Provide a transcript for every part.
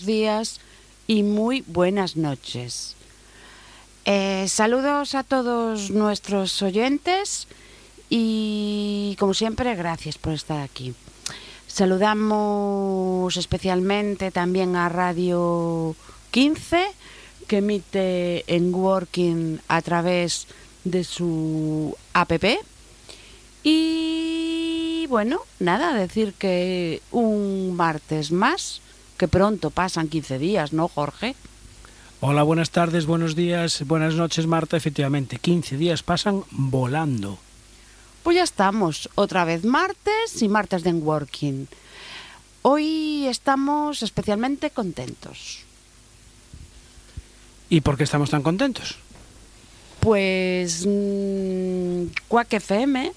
días y muy buenas noches. Eh, saludos a todos nuestros oyentes y como siempre gracias por estar aquí. Saludamos especialmente también a Radio 15 que emite en Working a través de su app. Y bueno, nada, decir que un martes más, que pronto pasan 15 días, ¿no, Jorge? Hola, buenas tardes, buenos días, buenas noches, Marta. Efectivamente, 15 días pasan volando. Pues ya estamos, otra vez martes y martes de Working. Hoy estamos especialmente contentos. ¿Y por qué estamos tan contentos? Pues mmm, Quack FM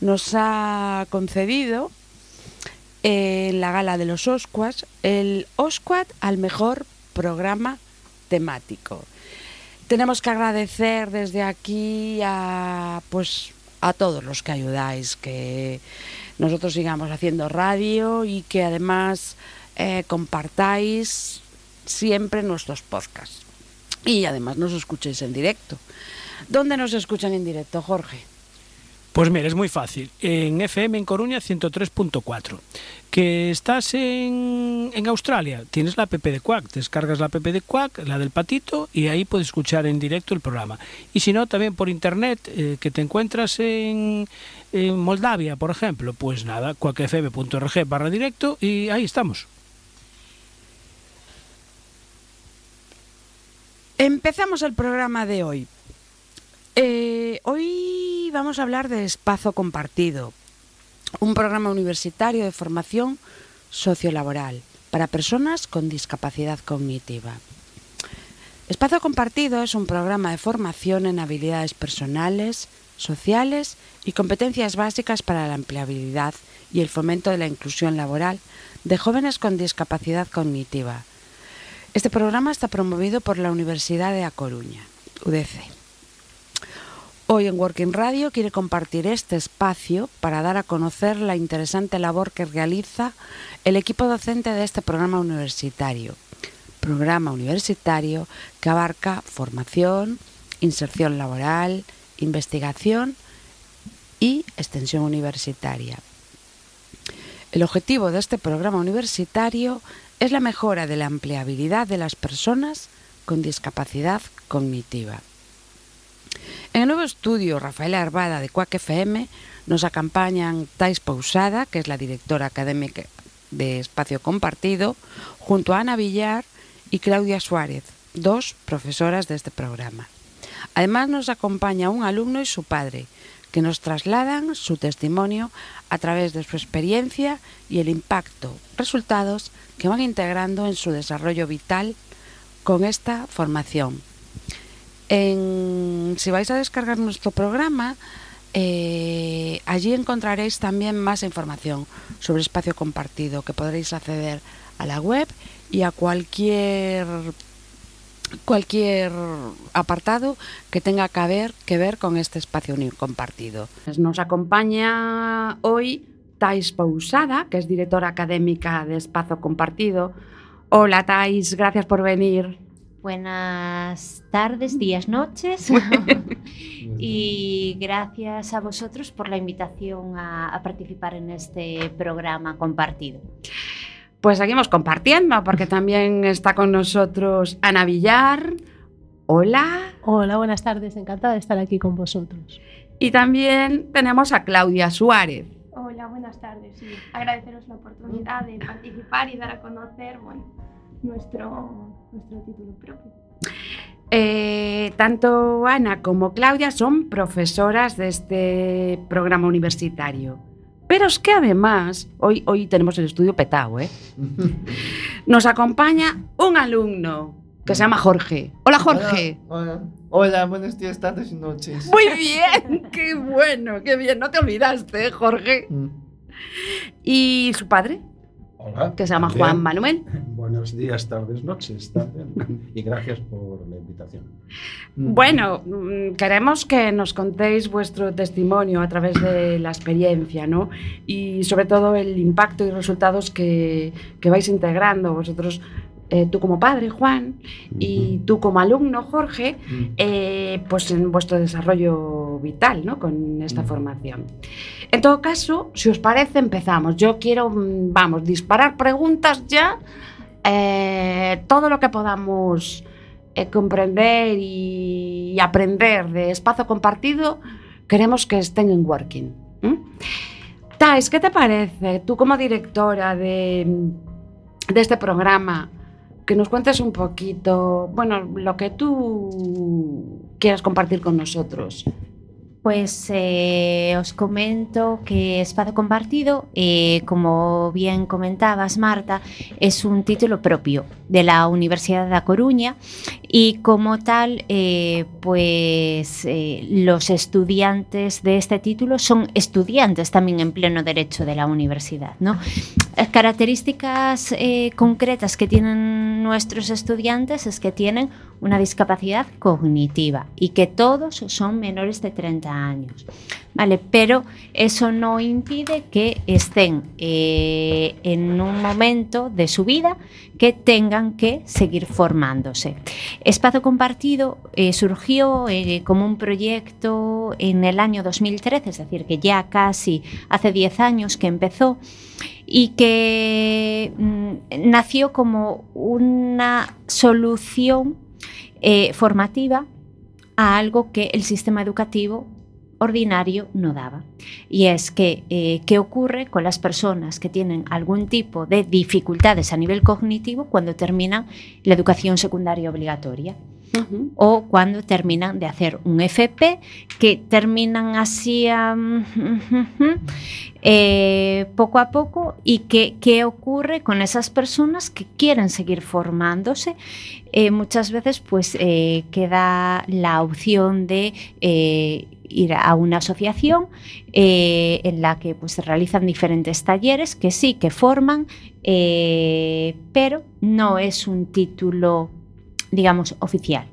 nos ha concedido en la gala de los Oscars el Oscar al mejor programa temático. Tenemos que agradecer desde aquí a pues a todos los que ayudáis, que nosotros sigamos haciendo radio y que además eh, compartáis siempre nuestros podcasts. Y además nos escuchéis en directo. ¿Dónde nos escuchan en directo, Jorge? Pues mira, es muy fácil. En FM en Coruña 103.4. Que estás en, en, Australia, tienes la app de Quack, descargas la app de Quack, la del patito, y ahí puedes escuchar en directo el programa. Y si no, también por internet, eh, que te encuentras en, Moldavia, por ejemplo, pues nada, quackfm.org barra directo y ahí estamos. Empezamos el programa de hoy. Eh, hoy vamos a hablar de Espacio Compartido, un programa universitario de formación sociolaboral para personas con discapacidad cognitiva. Espacio Compartido es un programa de formación en habilidades personales, sociales y competencias básicas para la empleabilidad y el fomento de la inclusión laboral de jóvenes con discapacidad cognitiva. Este programa está promovido por la Universidad de A Coruña, UDC. Hoy en Working Radio quiere compartir este espacio para dar a conocer la interesante labor que realiza el equipo docente de este programa universitario. Programa universitario que abarca formación, inserción laboral, investigación y extensión universitaria. El objetivo de este programa universitario es la mejora de la empleabilidad de las personas con discapacidad cognitiva. En o novo estudio, Rafael Arbada, de Cuac FM, nos acompañan Tais Pousada, que es la directora académica de Espacio Compartido, junto a Ana Villar y Claudia Suárez, dos profesoras de este programa. Además nos acompaña un alumno y su padre, que nos trasladan su testimonio a través de su experiencia y el impacto, resultados que van integrando en su desarrollo vital con esta formación Si vais a descargar nuestro programa, eh, allí encontraréis también más información sobre espacio compartido, que podréis acceder a la web y a cualquier cualquier apartado que tenga que ver, que ver con este espacio compartido. Nos acompaña hoy Thais Pausada, que es directora académica de Espacio Compartido. Hola Thais, gracias por venir. Buenas tardes, días, noches. y gracias a vosotros por la invitación a, a, participar en este programa compartido. Pues seguimos compartiendo porque también está con nosotros Ana Villar. Hola. Hola, buenas tardes. Encantada de estar aquí con vosotros. Y también tenemos a Claudia Suárez. Hola, buenas tardes. Sí, agradeceros la oportunidad de participar y dar a conocer, bueno, nuestro, nuestro título propio. Eh, tanto Ana como Claudia son profesoras de este programa universitario. Pero es que además, hoy, hoy tenemos el estudio petado, ¿eh? Nos acompaña un alumno que se llama Jorge. Hola Jorge. Hola, hola. hola buenos días, tardes y noches. Muy bien, qué bueno, qué bien. No te olvidaste, Jorge. Mm. ¿Y su padre? Hola. Que se llama también. Juan Manuel. Buenos días, tardes, noches también. Y gracias por la invitación. invitación. Bueno, mm, queremos que nos contéis vuestro testimonio a través de la experiencia, ¿no? Y sobre todo el impacto y resultados que, que vais integrando vosotros eh, tú como padre, Juan, y tú como alumno, Jorge, eh, pues en vuestro desarrollo vital, ¿no? Con esta formación. En todo caso, si os parece, empezamos. Yo quiero, mm, vamos, disparar preguntas ya, eh, todo lo que podamos comprender y, y aprender de espacio compartido, queremos que estén en working. ¿m? Thais, ¿qué te parece? Tú como directora de, de este programa, que nos cuentes un poquito, bueno, lo que tú quieras compartir con nosotros. Pues eh, os comento que Espacio Compartido, eh, como bien comentabas, Marta, es un título propio de la Universidad de A Coruña y como tal, eh, pues eh, los estudiantes de este título son estudiantes también en pleno derecho de la universidad. ¿no? Las características eh, concretas que tienen nuestros estudiantes es que tienen una discapacidad cognitiva y que todos son menores de 30 años. ¿Vale? Pero eso no impide que estén eh, en un momento de su vida que tengan que seguir formándose. Espacio Compartido eh, surgió eh, como un proyecto en el año 2013, es decir, que ya casi hace 10 años que empezó y que mm, nació como una solución formativa a algo que el sistema educativo ordinario no daba. Y es que, eh, ¿qué ocurre con las personas que tienen algún tipo de dificultades a nivel cognitivo cuando terminan la educación secundaria obligatoria? O cuando terminan de hacer un FP, que terminan así eh, poco a poco y que, qué ocurre con esas personas que quieren seguir formándose. Eh, muchas veces pues eh, queda la opción de ir a una asociación eh, en la que pues, se realizan diferentes talleres que sí, que forman, eh, pero no es un título, digamos, oficial.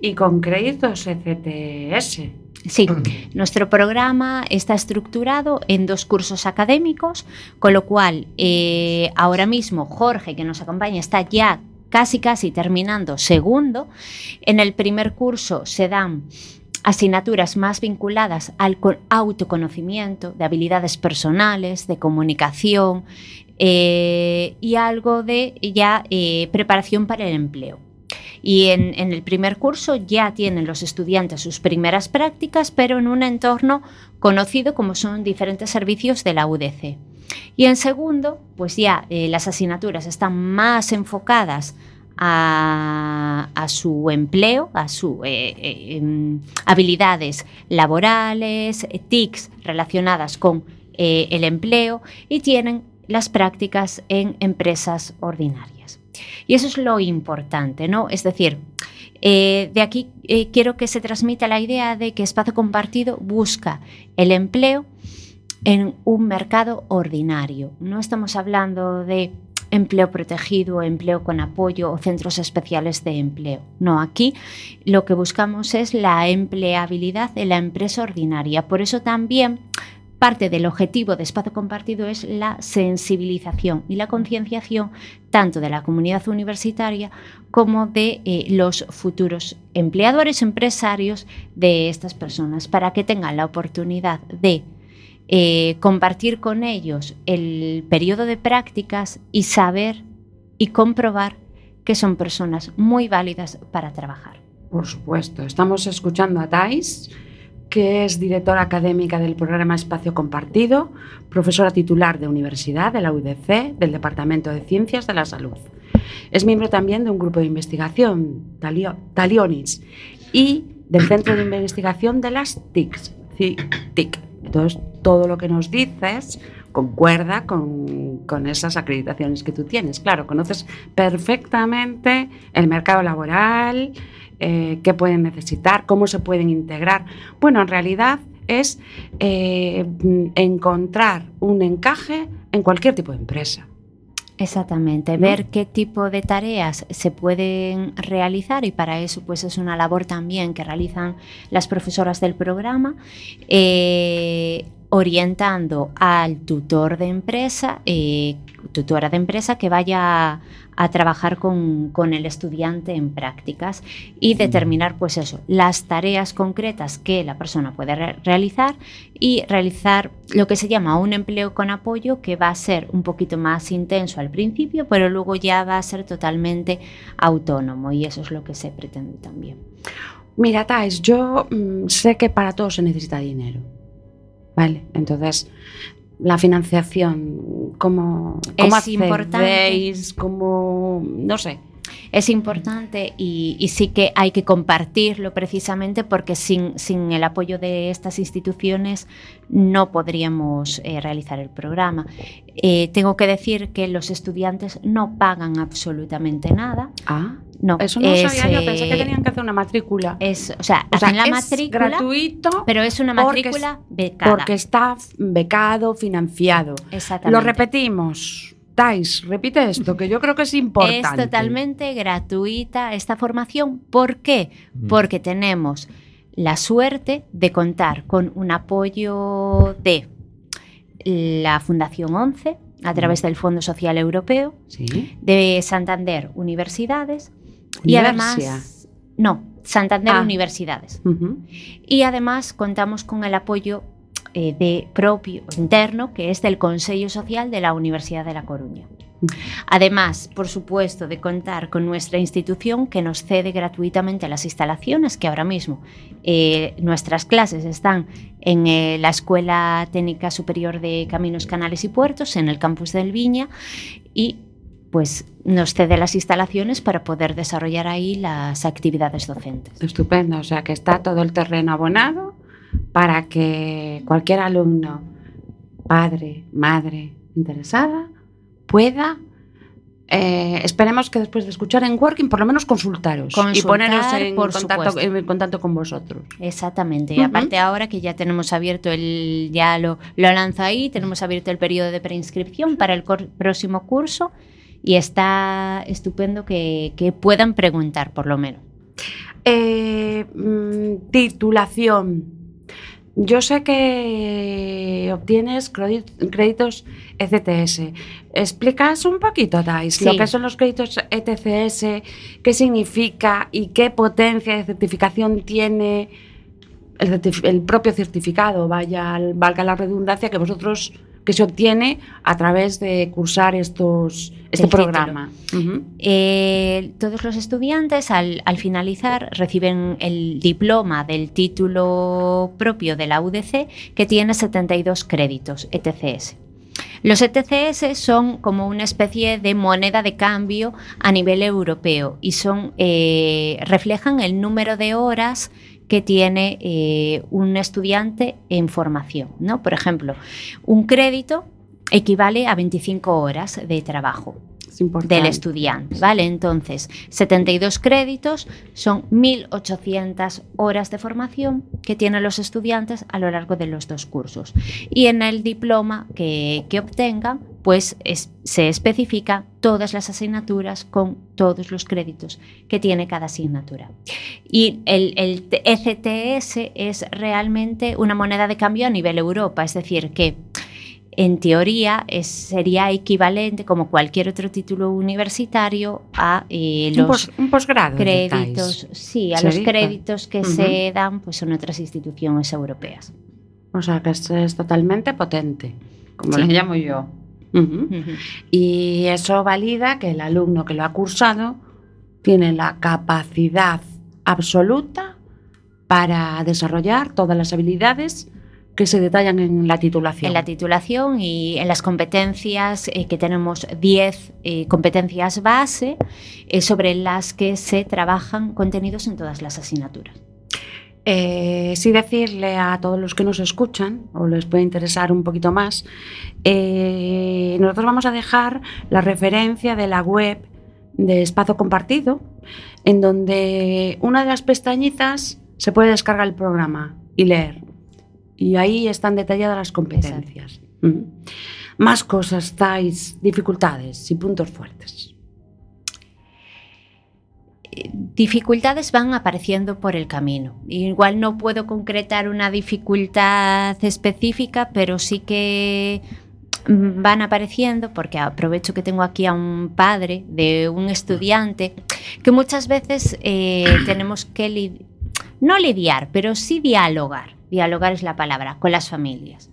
Y con créditos ECTS. Sí, nuestro programa está estructurado en dos cursos académicos, con lo cual eh, ahora mismo Jorge, que nos acompaña, está ya casi casi terminando segundo. En el primer curso se dan asignaturas más vinculadas al co- autoconocimiento, de habilidades personales, de comunicación eh, y algo de ya eh, preparación para el empleo. Y en, en el primer curso ya tienen los estudiantes sus primeras prácticas, pero en un entorno conocido como son diferentes servicios de la UDC. Y en segundo, pues ya eh, las asignaturas están más enfocadas a, su empleo, a sus habilidades laborales, eh, TICs relacionadas con eh, el empleo y tienen las prácticas en empresas ordinarias. Y eso es lo importante, ¿no? Es decir, eh, de aquí eh, quiero que se transmita la idea de que Espacio Compartido busca el empleo en un mercado ordinario. No estamos hablando de empleo protegido, empleo con apoyo o centros especiales de empleo. No, aquí lo que buscamos es la empleabilidad de la empresa ordinaria. Por eso también parte del objetivo de espacio compartido es la sensibilización y la concienciación tanto de la comunidad universitaria como de eh, los futuros empleadores, empresarios de estas personas, para que tengan la oportunidad de eh, compartir con ellos el periodo de prácticas y saber y comprobar que son personas muy válidas para trabajar. Por supuesto, estamos escuchando a Thais, que es directora académica del programa Espacio Compartido, profesora titular de universidad de la UDC, del Departamento de Ciencias de la Salud. Es miembro también de un grupo de investigación, Talio- Talionis, y del Centro de Investigación de las TICs. TIC. Entonces, todo lo que nos dices concuerda con, con esas acreditaciones que tú tienes. Claro, conoces perfectamente el mercado laboral, eh, qué pueden necesitar, cómo se pueden integrar. Bueno, en realidad es eh, encontrar un encaje en cualquier tipo de empresa. Exactamente, ¿no? ver qué tipo de tareas se pueden realizar y para eso pues es una labor también que realizan las profesoras del programa, eh, orientando al tutor de empresa, eh, tutora de empresa que vaya a, a trabajar con, con el estudiante en prácticas y determinar pues eso, las tareas concretas que la persona puede re- realizar y realizar lo que se llama un empleo con apoyo que va a ser un poquito más intenso al principio, pero luego ya va a ser totalmente autónomo y eso es lo que se pretende también. Mira, Thais, yo mm, sé que para todo se necesita dinero. ¿Vale? Entonces, la financiación, ¿cómo, cómo Es importante. ¿Cómo, no sé? Es importante y, y sí que hay que compartirlo precisamente porque sin, sin el apoyo de estas instituciones no podríamos eh, realizar el programa. Eh, tengo que decir que los estudiantes no pagan absolutamente nada. Ah, No, eso no es, sabía yo, pensé que tenían que hacer una matrícula. es, o sea, O sea, la es matrícula, gratuito pero es una porque matrícula becada. porque está becado, financiado. Exactamente. Lo repetimos. Thais, repite esto, que yo creo que es importante. Es totalmente gratuita esta formación. ¿Por qué? Mm. Porque tenemos la suerte de contar con un apoyo de la Fundación 11 a través del Fondo Social Europeo, Sí. de Santander Universidades y Universia. además no, Santander Ah. Universidades. Y además contamos con el apoyo eh, de propio interno que es del Consejo Social de la Universidad de La Coruña. Además, por supuesto, de contar con nuestra institución que nos cede gratuitamente las instalaciones, que ahora mismo eh, nuestras clases están en eh, la Escuela Técnica Superior de Caminos, Canales y Puertos, en el campus del Viña, y pues nos cede las instalaciones para poder desarrollar ahí las actividades docentes. Estupendo, o sea que está todo el terreno abonado para que cualquier alumno, padre, madre interesada pueda, eh, esperemos que después de escuchar en Working por lo menos consultaros y Consultar, poneros en por contacto, en contacto con vosotros. Exactamente. Y Ujú. aparte ahora que ya tenemos abierto el, ya lo, lo lanzo ahí, tenemos abierto el periodo de preinscripción para el próximo curso y está estupendo que, que puedan preguntar por lo menos. Eh, mm, titulación. Yo sé que obtienes créditos ECTS. ¿Explicas un poquito, Thais, lo que son los créditos ETCS, qué significa y qué potencia de certificación tiene el, certif- el propio certificado, vaya, valga la redundancia, que vosotros que se obtiene a través de cursar estos este El programa? Eh, todos los estudiantes al, al finalizar reciben el diploma del título propio de la UDC que tiene 72 créditos ETCS. Los ETCS son como una especie de moneda de cambio a nivel europeo y son, eh, reflejan el número de horas que tiene eh, un estudiante en formación. ¿no? Por ejemplo, un crédito equivale a 25 horas de trabajo importante. del estudiante, ¿vale? Entonces, 72 créditos son 1.800 horas de formación que tienen los estudiantes a lo largo de los dos cursos. Y en el diploma que, que obtengan, pues es- se especifica todas las asignaturas con todos los créditos que tiene cada asignatura. Y el, ECTS es realmente una moneda de cambio a nivel Europa, es decir, que en teoría es- sería equivalente como cualquier otro título universitario a eh, Un, los pos- un posgrado. créditos, sí, a los créditos que se dan pues en otras instituciones europeas. O sea, que es, es totalmente potente, como Sí. le llamo yo. Y eso valida que el alumno que lo ha cursado tiene la capacidad absoluta para desarrollar todas las habilidades que se detallan en la titulación. En la titulación y en las competencias, eh, que tenemos 10 eh, competencias base eh, sobre las que se trabajan contenidos en todas las asignaturas. Eh, sí decirle a todos los que nos escuchan, o les puede interesar un poquito más, eh, nosotros vamos a dejar la referencia de la web de Espacio Compartido, en donde una de las pestañitas se puede descargar el programa y leer. Y ahí están detalladas las competencias. Ujú. Más cosas, Thais, dificultades y puntos fuertes. Dificultades van apareciendo por el camino. Igual no puedo concretar una dificultad específica, pero sí que van apareciendo, porque aprovecho que tengo aquí a un padre de un estudiante, que muchas veces eh, tenemos que li no lidiar, pero sí dialogar. Dialogar es la palabra, con las familias.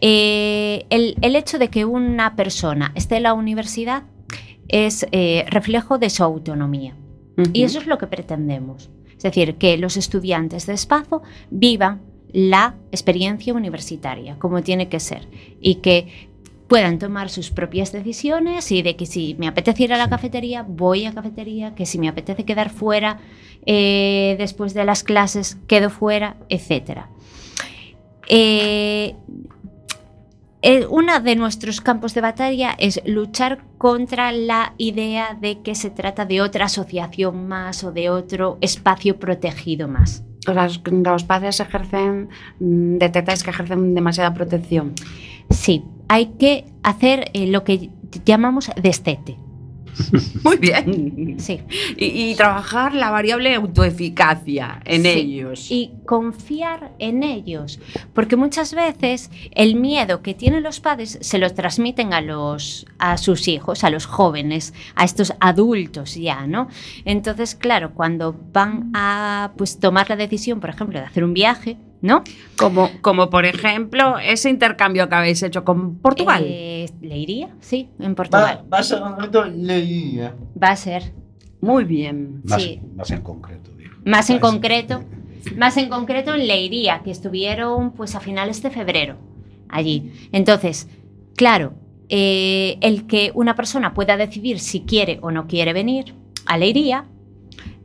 Eh, el, el, hecho de que una persona esté en la universidad es eh, reflejo de su autonomía. Uh -huh. Y eso es lo que pretendemos. Es decir, que los estudiantes de Espazo vivan la experiencia universitaria como tiene que ser y que puedan tomar sus propias decisiones y de que si me apetece ir a la cafetería, voy a cafetería, que si me apetece quedar fuera eh, después de las clases, quedo fuera, etc. Eh, eh, uno de nuestros campos de batalla es luchar contra la idea de que se trata de otra asociación más o de otro espacio protegido más. Los, los padres ejercen, mm, detectáis que ejercen demasiada protección. Sí, hay que hacer eh, lo que llamamos destete. Muy bien. Sí. Y, y, trabajar la variable autoeficacia en sí. ellos. Y confiar en ellos. Porque muchas veces el miedo que tienen los padres se lo transmiten a, los, a sus hijos, a los jóvenes, a estos adultos ya, ¿no? Entonces, claro, cuando van a pues, tomar la decisión, por ejemplo, de hacer un viaje, ¿no? Como, como por ejemplo ese intercambio que habéis hecho con Portugal. Eh, ¿Leiría? Sí, en Portugal. Va, va a ser un momento Leiría. Va a ser. Muy bien. Más, Sí. más en concreto, digo. Más en concreto, más en concreto en Leiría, que estuvieron pues a finales de febrero allí. Entonces, claro, eh, el que una persona pueda decidir si quiere o no quiere venir a Leiría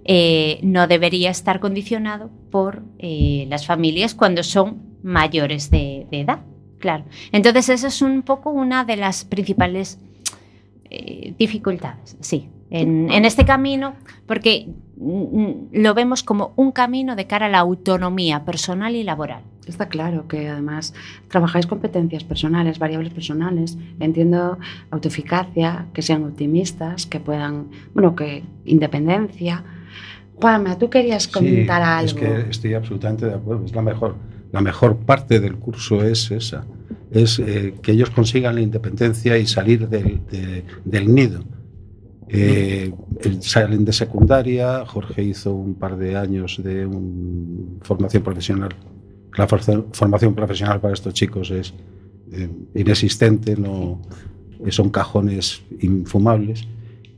eh, no debería estar condicionado por eh, las familias cuando son mayores de, de, edad. Claro. Entonces, esa es un poco una de las principales eh, dificultades, sí, en, en, este camino, porque lo vemos como un camino de cara a la autonomía personal y laboral. Está claro que además trabajáis competencias personales, variables personales. Entiendo autoeficacia, que sean optimistas, que puedan, bueno, que independencia. Juanma, tú querías comentar sí, algo. Es que estoy absolutamente de acuerdo. Es la mejor, la mejor parte del curso es esa, es eh, que ellos consigan la independencia y salir del, de, del nido. Eh, salen de secundaria, Jorge hizo un par de años de un, formación profesional. La for formación profesional para estos chicos es eh, inexistente, no, son cajones infumables.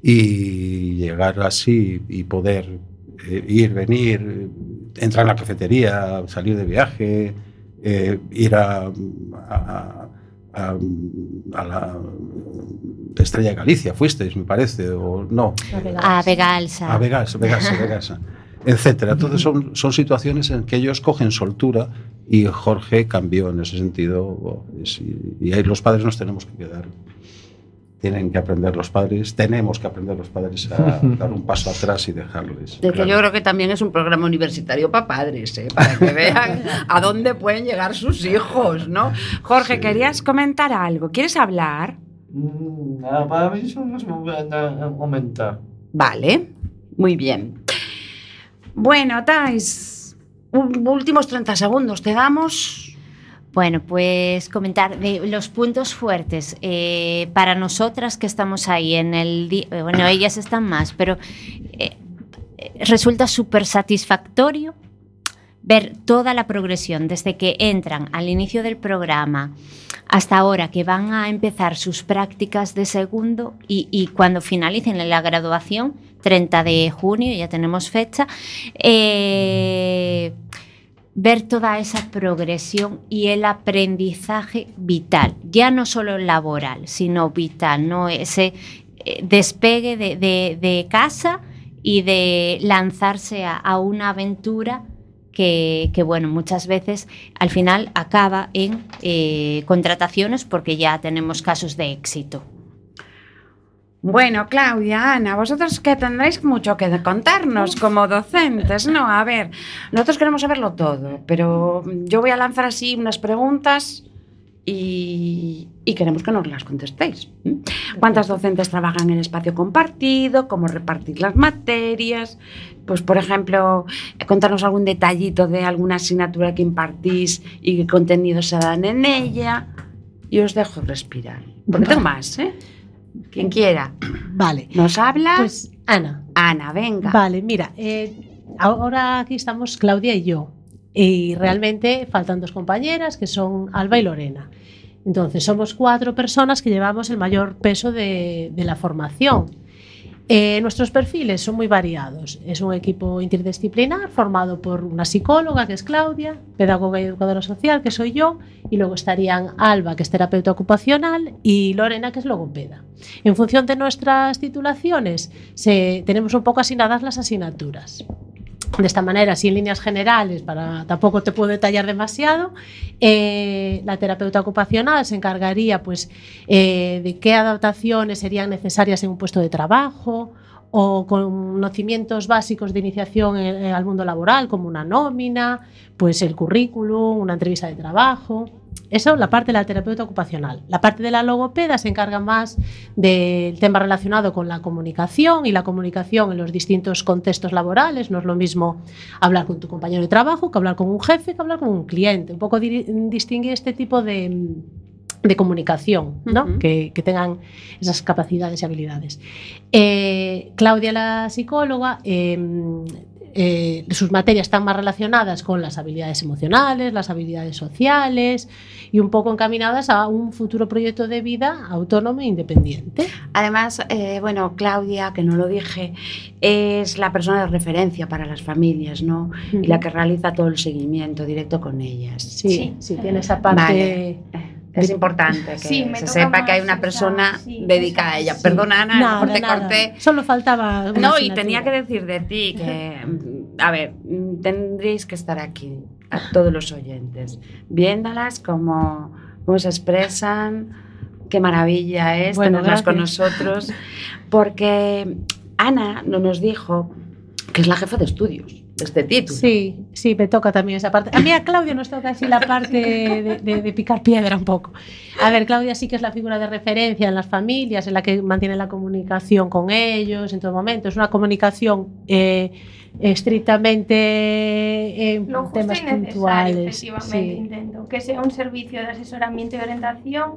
Y llegar así y poder eh, ir, venir, entrar en la cafetería, salir de viaje, eh, ir a, a, a, a, la Estrella de Galicia, fuisteis, me parece, o no. A Vegalsa. A Vegalsa, Vegalsa, Vegalsa, etcétera. Entonces son, son situaciones en que ellos cogen soltura y Jorge cambió en ese sentido y ahí los padres nos tenemos que quedar tienen que aprender los padres, tenemos que aprender los padres a dar un paso atrás y dejarles. De claro. que yo creo que también es un programa universitario para padres, ¿eh? para que vean a dónde pueden llegar sus hijos, ¿no? Jorge, sí. ¿querías comentar algo? ¿Quieres hablar? Mm, para mí eso no a comentar. Vale, muy bien. Bueno, Tais, últimos 30 segundos, te damos bueno, pues comentar de los puntos fuertes eh, para nosotras que estamos ahí en el día, bueno, ellas están más, pero eh, resulta súper satisfactorio ver toda la progresión desde que entran al inicio del programa hasta ahora que van a empezar sus prácticas de segundo y, y cuando finalicen la graduación, 30 de junio, ya tenemos fecha, eh, ver toda esa progresión y el aprendizaje vital, ya no solo laboral, sino vital, ¿no? ese eh, despegue de, casa y de lanzarse a, una aventura que, que, bueno, muchas veces al final acaba en eh, contrataciones porque ya tenemos casos de éxito. Bueno, Claudia, Ana, vosotros que tendréis mucho que contarnos como docentes, ¿no? A ver, nosotros queremos saberlo todo, pero yo voy a lanzar así unas preguntas y, y queremos que nos las contestéis. ¿Cuántas docentes trabajan en el espacio compartido? ¿Cómo repartir las materias? Pues, por ejemplo, contarnos algún detallito de alguna asignatura que impartís y qué contenidos se dan en ella. Y os dejo respirar. Porque tengo más, ¿eh? Quien quiera. Vale. ¿Nos habla? Pues Ana. Ana, venga. Vale, mira, eh, ahora aquí estamos Claudia y yo. Y realmente faltan dos compañeras que son Alba y Lorena. Entonces, somos cuatro personas que llevamos el mayor peso de, de la formación. Eh, nuestros perfiles son muy variados. Es un equipo interdisciplinar formado por una psicóloga, que es Claudia, pedagoga y educadora social, que soy yo, y luego estarían Alba, que es terapeuta ocupacional, y Lorena, que es logopeda. En función de nuestras titulaciones, se- tenemos un poco asignadas las asignaturas. De esta manera, así en líneas generales, para tampoco te puedo detallar demasiado, eh, la terapeuta ocupacional se encargaría pues, eh, de qué adaptaciones serían necesarias en un puesto de trabajo o conocimientos básicos de iniciación al mundo laboral, como una nómina, pues el currículum, una entrevista de trabajo. Eso la parte de la terapeuta ocupacional. La parte de la logopeda se encarga más del tema relacionado con la comunicación y la comunicación en los distintos contextos laborales. No es lo mismo hablar con tu compañero de trabajo que hablar con un jefe, que hablar con un cliente. Un poco distinguir este tipo de, de comunicación, ¿no? Que, que tengan esas capacidades y habilidades. Eh, Claudia, la psicóloga, eh, eh, sus materias están más relacionadas con las habilidades emocionales, las habilidades sociales y un poco encaminadas a un futuro proyecto de vida autónomo e independiente. Además, eh, bueno, Claudia, que no lo dije, es la persona de referencia para las familias, ¿no? Y la que realiza todo el seguimiento directo con ellas. Sí, Sí. sí, tiene esa parte. Vale. Es importante que Sí, se sepa que hay una esa- persona sí, dedicada a ella. sí. Perdona, Ana, Nada, te nada. corté. Solo faltaba. una No, y tenía que decir de ti que, a ver, tendréis que estar aquí, a todos los oyentes, viéndolas cómo, cómo se expresan, qué maravilla es Bueno, tenerlas con nosotros, porque Ana no nos dijo que es la jefa de estudios este título. Sí, sí, me toca también esa parte. A mí a Claudia nos toca así la parte de, de- de picar piedra un poco. A ver, Claudia sí que es la figura de referencia en las familias, en la que mantiene la comunicación con ellos en todo momento. Es una comunicación eh, estrictamente en Lo justo temas y necesario, puntuales. efectivamente, Sí. intento. Que sea un servicio de asesoramiento y orientación,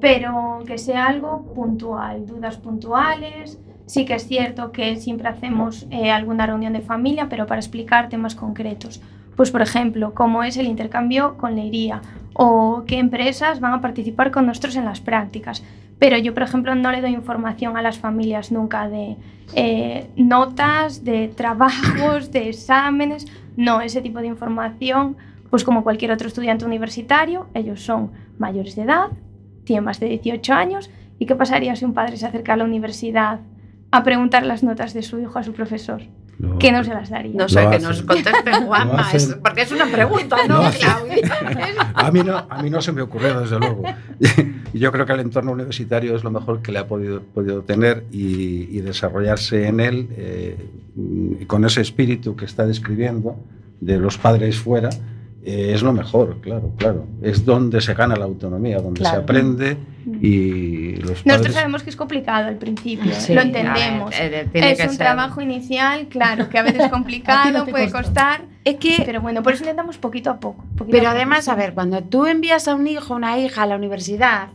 pero que sea algo puntual, dudas puntuales. Sí que es cierto que siempre hacemos eh, alguna reunión de familia, pero para explicar temas concretos. Pues, por ejemplo, cómo es el intercambio con Leiría o qué empresas van a participar con nosotros en las prácticas. Pero yo, por ejemplo, no le doy información a las familias nunca de eh, notas, de trabajos, de exámenes. No, ese tipo de información, pues como cualquier otro estudiante universitario, ellos son mayores de edad, tienen más de 18 años. ¿Y qué pasaría si un padre se acerca a la universidad a preguntar las notas de su hijo a su profesor? Lo- Que no se las daría. No sé, que nos conteste Juanma, es- porque es una pregunta, ¿no. Claudia? A mí, no, a mí no se me ocurrió, desde luego. Y yo creo que el entorno universitario es lo mejor que le ha podido, podido tener y, y desarrollarse en él eh, con ese espíritu que está describiendo de los padres fuera. Eh, es lo mejor, claro, claro. Es donde se gana la autonomía, donde se aprende y los Nosotros padres... sabemos que es complicado al principio. Sí, lo ver, entendemos. eh, es un ser- trabajo inicial, claro, que a veces es complicado, no puede costó. costar, Es que pero bueno, por eso intentamos poquito a poco. poquito Pero a poco, además, sí. a ver, cuando tú envías a un hijo o una hija a la universidad,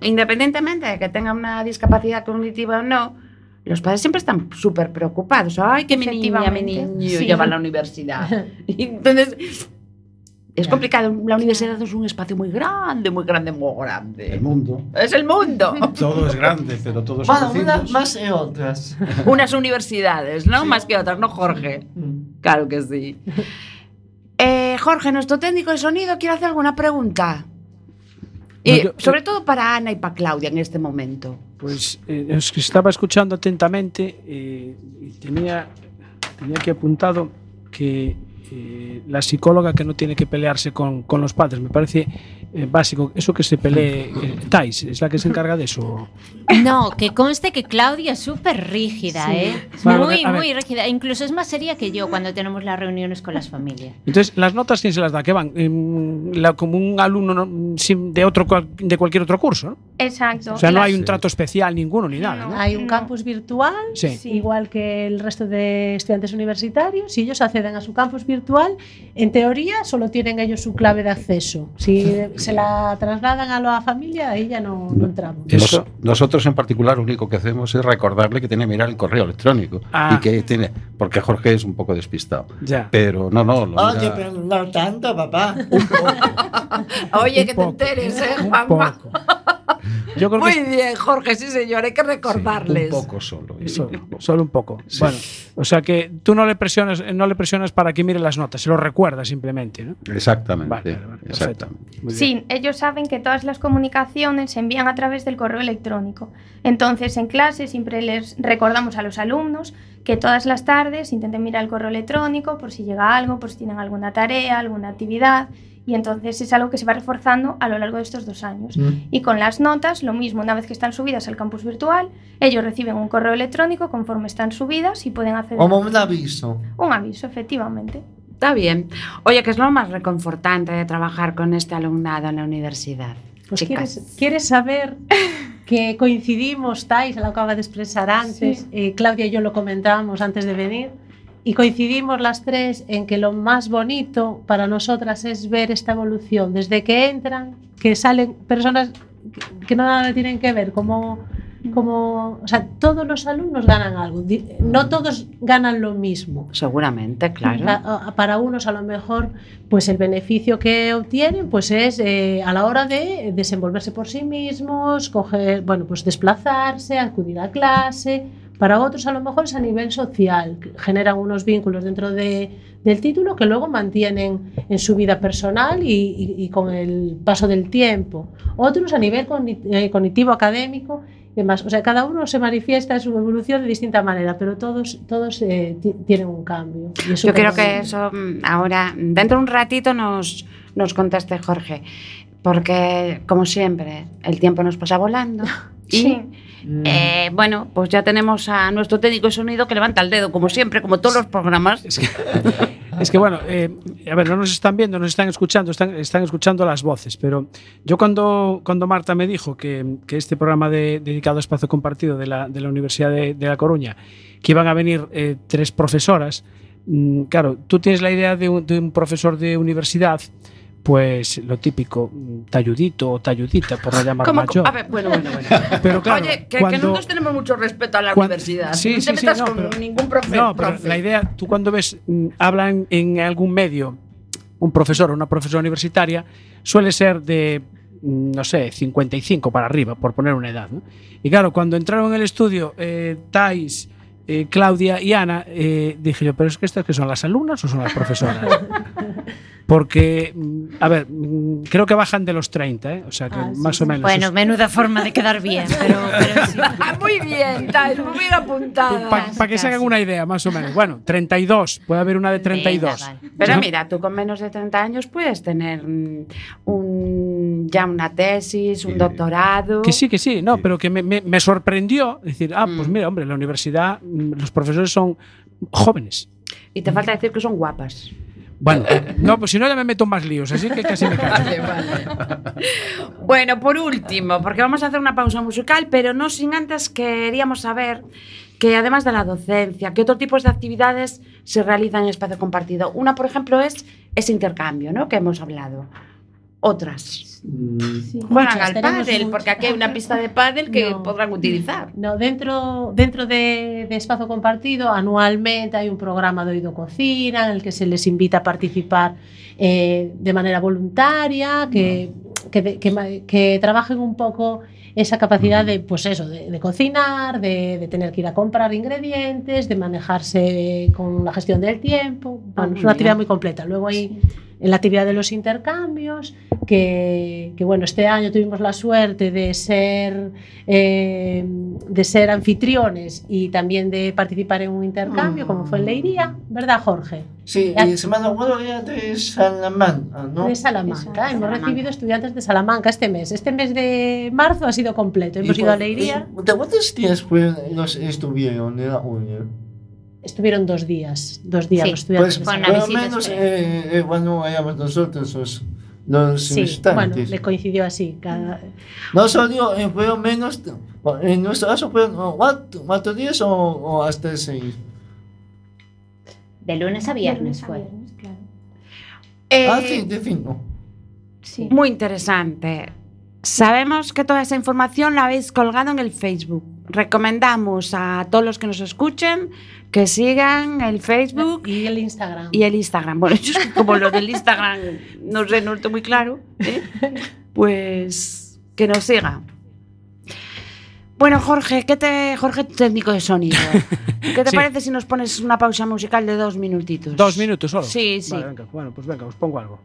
independientemente de que tenga una discapacidad cognitiva o no, los padres siempre están súper preocupados. Ay, que mi niña, mi Efectivamente, niño sí. lleva a la universidad. Entonces, es Claro. complicado. La universidad es un espacio muy grande, muy grande, muy grande. El mundo. Es el mundo. Todo es grande, pero todos Bueno, unas más e outras. Unas universidades, ¿no? Sí. Más que otras, ¿no, Jorge? Mm. Claro que sí. Eh, Jorge, nuestro técnico de sonido, quiere hacer alguna pregunta. Y, No, yo- sobre todo para Ana y para Claudia en este momento. Pues eh, es que estaba escuchando atentamente eh, y tenía, tenía aquí apuntado que eh, la psicóloga que no tiene que pelearse con, con los padres. Me parece eh, básico. Eso que se pelee. eh, Thais es la que se encarga de eso. No, que conste que Claudia es súper rígida, Sí. ¿eh? Bueno, muy, ver. muy rígida. Incluso es más seria que yo cuando tenemos las reuniones con las familias. Entonces, las notas, ¿quién se las da? ¿Qué van? Em, la- como un alumno de, otro, de cualquier otro curso, ¿no? Exacto. O sea, no hay un trato especial ninguno ni nada, ¿no? Hay un campus virtual. Sí. igual que el resto de estudiantes universitarios. Si ellos acceden a su campus virtual, en teoría solo tienen ellos su clave de acceso. Si se la trasladan a la familia, ahí ya no, no entramos. Eso- Nos- nosotros en particular lo único que hacemos es recordarle que tiene que mirar el correo electrónico Ah. y que tiene porque Jorge es un poco despistado. Ya. Pero no, no, lo Oye, mira- pero no tanto, papá. Un poco. Oye, Un que poco, te enteres, ¿eh, un Juanma? Poco. Yo creo Muy que bien, Jorge, sí, señor, hay que recordarles. un poco solo. solo, solo un poco. Sí. Bueno, o sea que tú no le presionas, no le presionas para que mire las notas, se lo recuerda simplemente, ¿no? Exactamente. Vale, vale, vale, perfecto. exactamente. Sí, ellos saben que todas las comunicaciones se envían a través del correo electrónico. Entonces, en clase siempre les recordamos a los alumnos que todas las tardes intenten mirar el correo electrónico por si llega algo, por si tienen alguna tarea, alguna actividad. Y entonces es algo que se va reforzando a lo largo de estos dos años. Mm. Y con las notas, lo mismo, una vez que están subidas al campus virtual, ellos reciben un correo electrónico conforme están subidas y pueden hacer Como un aviso. un aviso, efectivamente. Está bien. Oye, ¿qué es lo más reconfortante de trabajar con este alumnado en la universidad? Pues Chicas. ¿quieres, quieres saber que coincidimos, Thais, lo acaba de expresar antes, Sí. eh, Claudia y yo lo comentábamos antes de venir, y coincidimos las tres en que lo más bonito para nosotras es ver esta evolución, desde que entran, que salen personas que, que nada tienen que ver, como, como, o sea, todos los alumnos ganan algo, no todos ganan lo mismo. Seguramente, claro. Pa- a- Para unos a lo mejor pues el beneficio que obtienen pues es eh, a la hora de desenvolverse por sí mismos, coger, bueno, pues desplazarse, acudir a clase. Para otros a lo mejor es a nivel social, generan unos vínculos dentro de- del título que luego mantienen en su vida personal y, y- y con el paso del tiempo. Otros a nivel eh, cognitivo, académico y demás. O sea, cada uno se manifiesta en su evolución de distinta manera, pero todos, todos eh, ti- tienen un cambio. y Yo creo que eso mm, ahora, dentro de un ratito, nos, nos conteste Jorge. Porque, como siempre, el tiempo nos pasa volando. Y, Sí. Eh, bueno, pues ya tenemos a nuestro técnico de sonido que levanta el dedo, como siempre, como todos los programas. Es que, es que, bueno, eh, a ver, no nos están viendo, nos están escuchando, están, están escuchando las voces, pero yo cuando, cuando Marta me dijo que, que este programa de- dedicado a espacio compartido de la, de la Universidad de, de La Coruña, que iban a venir eh, tres profesoras, mm, claro, tú tienes la idea de un, de un profesor de universidad, pues lo típico, mm, talludito o talludita, por no llamar ¿Cómo- mayor. A ver, bueno, bueno, bueno. Pero claro, Oye, que, que cuando- nosotros tenemos mucho respeto a la universidad. sí, no sí, te sí, metas no, con pero- ningún profe. No, pero profe. la idea, tú cuando ves, mm, hablan en algún medio, un profesor o una profesora universitaria, suele ser de, mm, no sé, 55 para arriba, por poner una edad. ¿no? Y claro, cuando entraron en el estudio eh, Thais, eh, Claudia y Ana, eh, dije yo, pero es que estas que son las alumnas o son las profesoras. Porque, mm, a ver, mm, creo que bajan de los 30, ¿eh? o sea que Ah, más sí. o menos. Bueno, menuda forma de quedar bien, pero, pero sí. Ah, muy bien, Thais, muy bien apuntada. Para casi, que se hagan una idea, más o menos. Bueno, 32, puede haber una de 32. Venga, vale. Pero ¿No? mira, tú con menos de 30 años puedes tener mm, un, ya una tesis, un Sí. doctorado. Que sí, que sí, no, pero que me, me- me sorprendió decir, ah, pues mira, hombre, en la universidad los profesores son jóvenes. Y te falta decir que son guapas. Bueno, no, pues si no ya me meto más líos, así que casi me callo. Bueno, por último, porque vamos a hacer una pausa musical, pero no sin antes queríamos saber que además de la docencia, ¿qué otro tipos de actividades se realizan en espacio compartido? Una, por ejemplo, es ese intercambio, ¿no? Que hemos hablado. Otras. Sí. Juegan Muchas, al pádel, muchas. porque aquí hay una pista de pádel que No. podrán utilizar. No, dentro, dentro de, de Espacio Compartido, anualmente hay un programa de Oído Cocina en el que se les invita a participar eh, de manera voluntaria, que, que, de- que trabajen un poco esa capacidad de, pues eso, de, de cocinar, de, de tener que ir a comprar ingredientes, de manejarse con la gestión del tiempo. Bueno, muy es una actividad muy completa. Luego hay en la actividad de los intercambios, que, que, bueno, este año tuvimos la suerte de ser, eh, de ser anfitriones y también de participar en un intercambio, como fue en Leiría, ¿verdad, Jorge? Sí, y semana era de Salamanca, ¿no? De Salamanca. De Hemos Salamanca. recibido estudiantes de Salamanca este mes. Este mes de marzo ha sido completo. Hemos ¿Y ido a Leiría. ¿De cuántos días los estuvieron en la unión? Estuvieron dos días. Dos días Sí, los estudiantes. Pues por lo menos eh, eh, cuando éramos nosotros los, los Sí, bueno, le coincidió así. Cada... No solo eh, fueron menos, en nuestro caso fueron cuatro, cuatro días o, o hasta seis. De lunes a viernes fue. viernes, claro. Eh, ah, sí, de fin, no. Sí. Muy interesante. Sabemos que toda esa información la habéis colgado en el Facebook. Recomendamos a todos los que nos escuchen que sigan el Facebook Y el Instagram. y el Instagram. Bueno, yo es que como lo del Instagram no sé, no estoy muy claro, ¿eh? pues que nos siga. Bueno, Jorge, ¿qué te, Jorge, técnico de sonido, ¿qué te Sí. parece si nos pones una pausa musical de dos minutitos? Dos minutos solo. Sí, sí. Vale, venga. Bueno, pues venga, os pongo algo.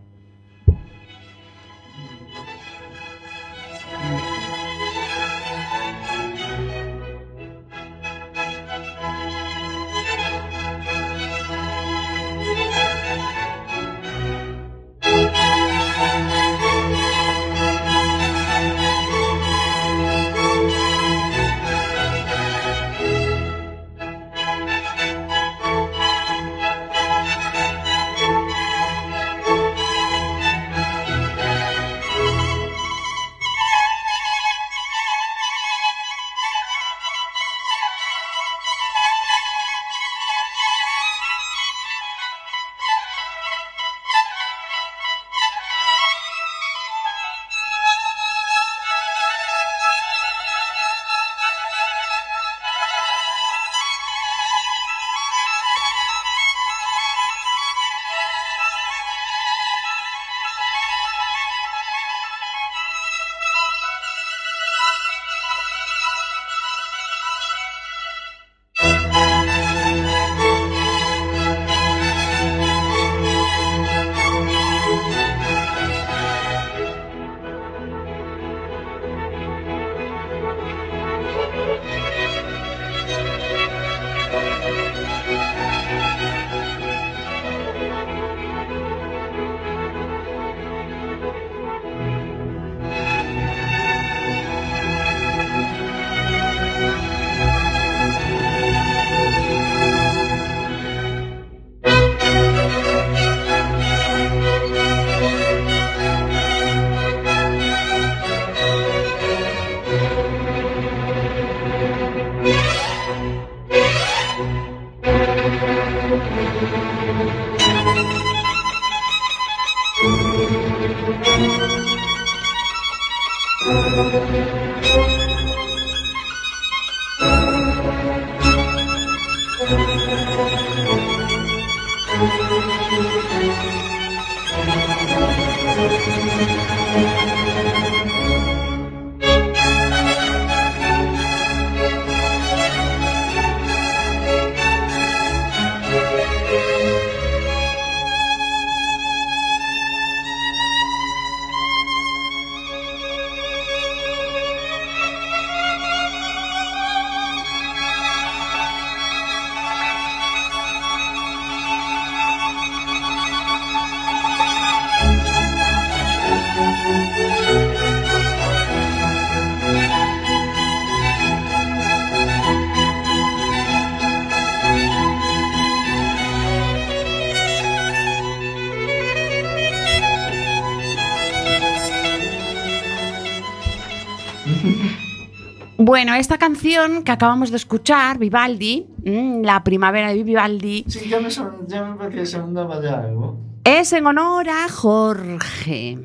Bueno, esta canción que acabamos de escuchar, Vivaldi, mm, la primavera de Vivaldi, Sí, ya me, son, ya me parece que algo. es en honor a Jorge.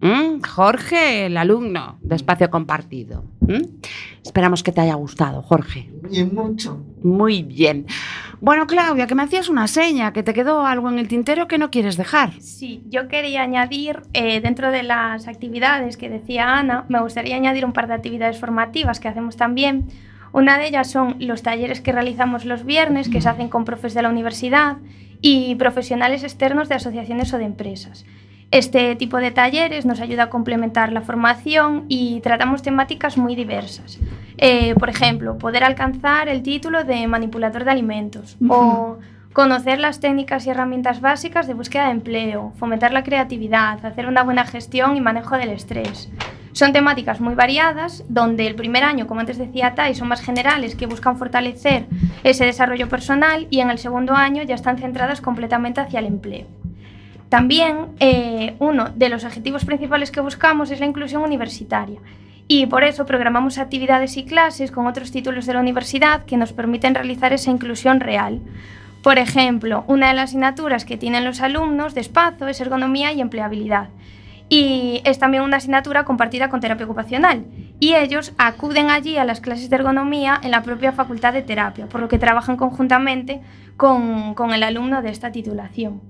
Mm, Jorge, el alumno de Espacio Compartido. Mm, Esperamos que te haya gustado, Jorge. Y mucho. Muy bien. Bueno, Claudia, que me hacías una seña, que te quedó algo en el tintero que no quieres dejar. Sí, yo quería añadir, eh, dentro de las actividades que decía Ana, me gustaría añadir un par de actividades formativas que hacemos también. Una de ellas son los talleres que realizamos los viernes, que se hacen con profes de la universidad y profesionales externos de asociaciones o de empresas. Este tipo de talleres nos ayuda a complementar la formación y tratamos temáticas muy diversas. Eh, por ejemplo, poder alcanzar el título de manipulador de alimentos o conocer las técnicas y herramientas básicas de búsqueda de empleo, fomentar la creatividad, hacer una buena gestión y manejo del estrés. Son temáticas muy variadas, donde el primer año, como antes decía Tai, son más generales que buscan fortalecer ese desarrollo personal y en el segundo año ya están centradas completamente hacia el empleo. También eh, uno de los objetivos principales que buscamos es la inclusión universitaria y por eso programamos actividades y clases con otros títulos de la universidad que nos permiten realizar esa inclusión real. Por ejemplo, una de las asignaturas que tienen los alumnos de espacio es ergonomía y empleabilidad y es también una asignatura compartida con terapia ocupacional. Y ellos acuden allí a las clases de ergonomía en la propia facultad de terapia, por lo que trabajan conjuntamente con, con el alumno de esta titulación.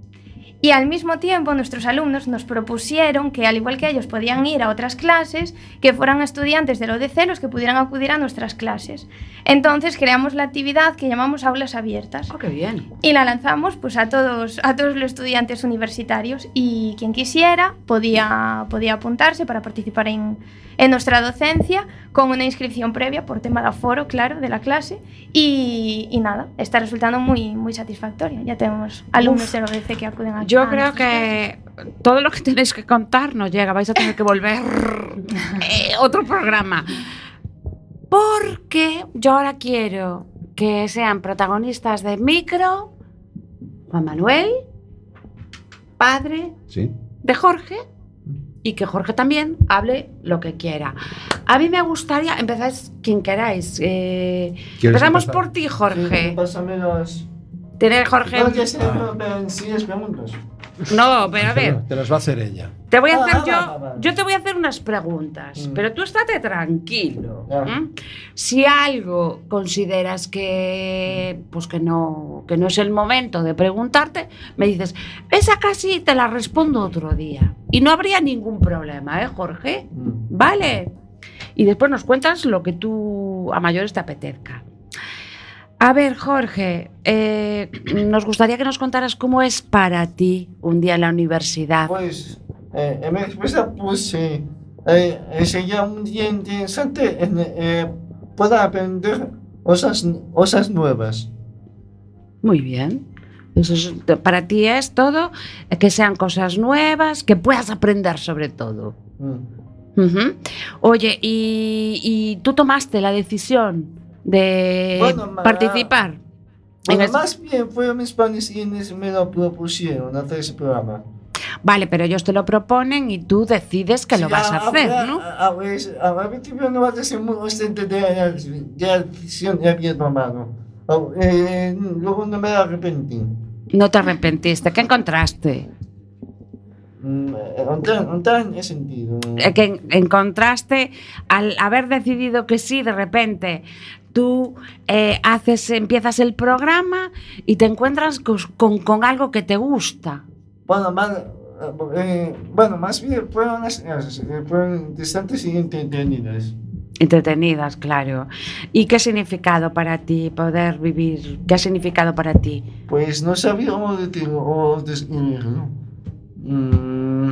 Y al mismo tiempo nuestros alumnos nos propusieron que al igual que ellos podían ir a otras clases, que fueran estudiantes de la ODC los que pudieran acudir a nuestras clases. Entonces creamos la actividad que llamamos aulas abiertas. Oh, qué bien. Y la lanzamos pues a todos, a todos los estudiantes universitarios y quien quisiera podía, podía apuntarse para participar en, en nuestra docencia con una inscripción previa por tema de aforo, claro, de la clase. Y, y nada, está resultando muy, muy satisfactorio. Ya tenemos alumnos de la ODC que acuden a Yo a creo nuestras que todo lo que tenéis que contar no llega. Vais a tener que volver eh, otro programa. Porque yo ahora quiero que sean protagonistas de micro Juan Manuel, padre ¿Sí? de Jorge, y que Jorge también hable lo que quiera. A mí me gustaría, empezáis quien queráis. eh, ¿Quieres empezamos empezar? por ti, Jorge. Tener Jorge. No, que se pero sí es preguntas. No, pero a ver. Te las va a hacer ella. Te voy a hacer ah, yo, ah, ah, yo te voy a hacer unas preguntas, Mm. pero tú estate tranquilo. Si algo consideras que pues que no que no es el momento de preguntarte, me dices, esa casi te la respondo otro día y no habría ningún problema, ¿eh, Jorge? Mm. Vale. Y después nos cuentas lo que tú a mayores te apetezca. A ver, Jorge, eh, nos gustaría que nos contaras cómo es para ti un día en la universidad. Pues, eh, en mi respuesta puse, eh, sería un día interesante en, para aprender cosas, cosas nuevas. Muy bien. Eso es- para ti es todo, que sean cosas nuevas, que puedas aprender sobre todo. Mm. Oye, y, y tú tomaste la decisión de Bueno, participar. en Bueno, el- más bien fueron mis padres quienes me lo propusieron hacer ese programa. Vale, pero ellos te lo proponen y tú decides que lo Sí, vas a hacer, ahora- ¿no? a- a veces- a- Al principio no vas a ser muy consciente de la, de la decisión que había tomado. Eh, luego no me arrepentí. No te arrepentiste. ¿Qué encontraste? Mm, eh, entrar en sentido. Eh, Que en- encontraste al haber decidido que sí, de repente tú eh, haces, empiezas el programa y te encuentras cos- con, con algo que te gusta. Bueno, más, eh, bueno, más bien fueron, eh, fueron distantes y entretenidas. Entretenidas, claro. ¿Y qué significado para ti poder vivir? ¿Qué ha significado para ti? Pues no sabía cómo decirlo o describirlo. Mm,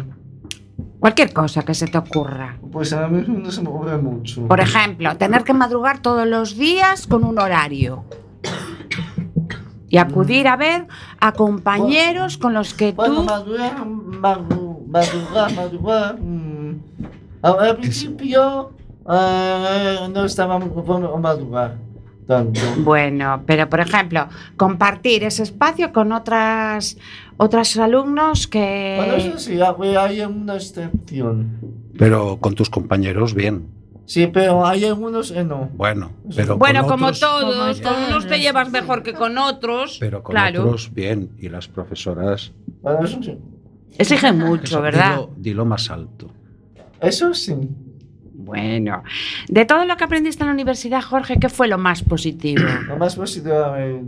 Cualquier cosa que se te ocurra. pues ahora mismo no se me ocurre mucho. Por ejemplo, tener que madrugar todos los días con un horario. Y acudir a ver a compañeros con los que Bueno, tú... madurar, madu- madurar, madurar. mm, Al principio eh, no estaba muy conforme a madurar tanto. Bueno, pero por ejemplo, compartir ese espacio con otras otros alumnos que... Bueno, eso sí, hay una excepción. Pero con tus compañeros, bien. Sí, pero hay algunos que no. Bueno, pero bueno, con como otros, todos, con unos te llevas mejor que con otros. Pero con claro. otros, bien. Y las profesoras. Bueno, eso sí. Exigen mucho, Eso, ¿verdad? Dilo, dilo más alto. Eso sí. Bueno, de todo lo que aprendiste en la universidad, Jorge, ¿qué fue lo más positivo? Lo más positivo. eh,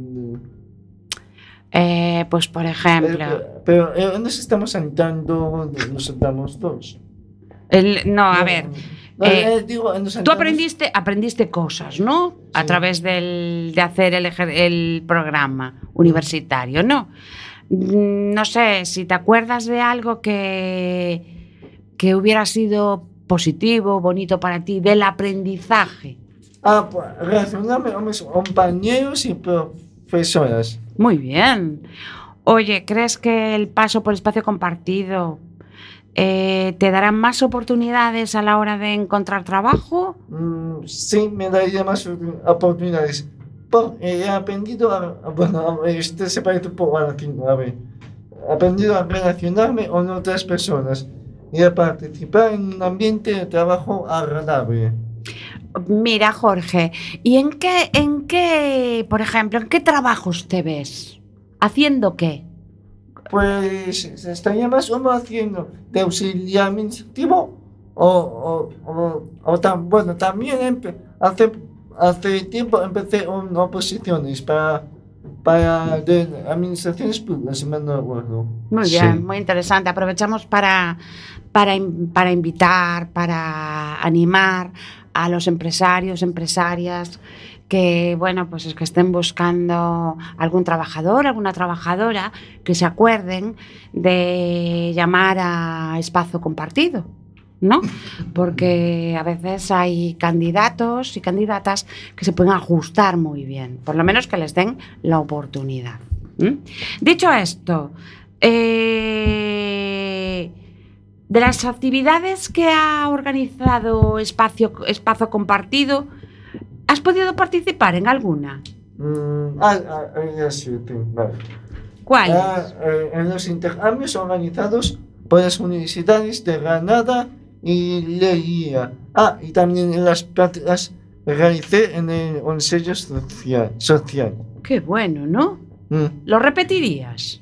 Eh, pues por ejemplo, Pero, pero eh, nos estamos sentando, nos sentamos dos. el- no, a No, ver, no, eh, eh, digo, tú aprendiste, aprendiste cosas, ¿no? A través del, de hacer el, el programa universitario, ¿no? Mm, No sé, si te acuerdas de algo que, que hubiera sido positivo, bonito para ti, del aprendizaje. Ah, pues, relacionarme con mis compañeros y profesoras. Muy bien. Oye, ¿crees que el paso por espacio compartido eh, te dará más oportunidades a la hora de encontrar trabajo? Mm, sí, me daría más oportunidades. Por- he aprendido a, bueno, este se parece un poco a la quinta, a ver. He aprendido a relacionarme con otras personas y a participar en un ambiente de trabajo agradable. Mira, Jorge, ¿y en qué, en qué, por ejemplo, en qué trabajos te ves? ¿Haciendo qué? Pues estaría más como haciendo de auxiliar administrativo o, o, o, o bueno, también hace, hace tiempo empecé en oposiciones para, para de administraciones públicas, si mal no recuerdo. Muy Sí. bien, muy interesante. Aprovechamos para, para, para invitar, para animar a los empresarios, empresarias que, bueno, pues es que estén buscando algún trabajador, alguna trabajadora, que se acuerden de llamar a espacio compartido. ¿No? Porque a veces hay candidatos y candidatas que se pueden ajustar muy bien, por lo menos que les den la oportunidad. Dicho esto, eh, de las actividades que ha organizado Espacio, Espacio Compartido, ¿has podido participar en alguna? Mm, ah, ah, ah, vale. ¿Cuál? Ah, eh, en los intercambios organizados por las universidades de Granada y Leía. Ah, y también en las prácticas realicé en el Consejo Social. social. Qué bueno, ¿no? Mm. ¿Lo repetirías?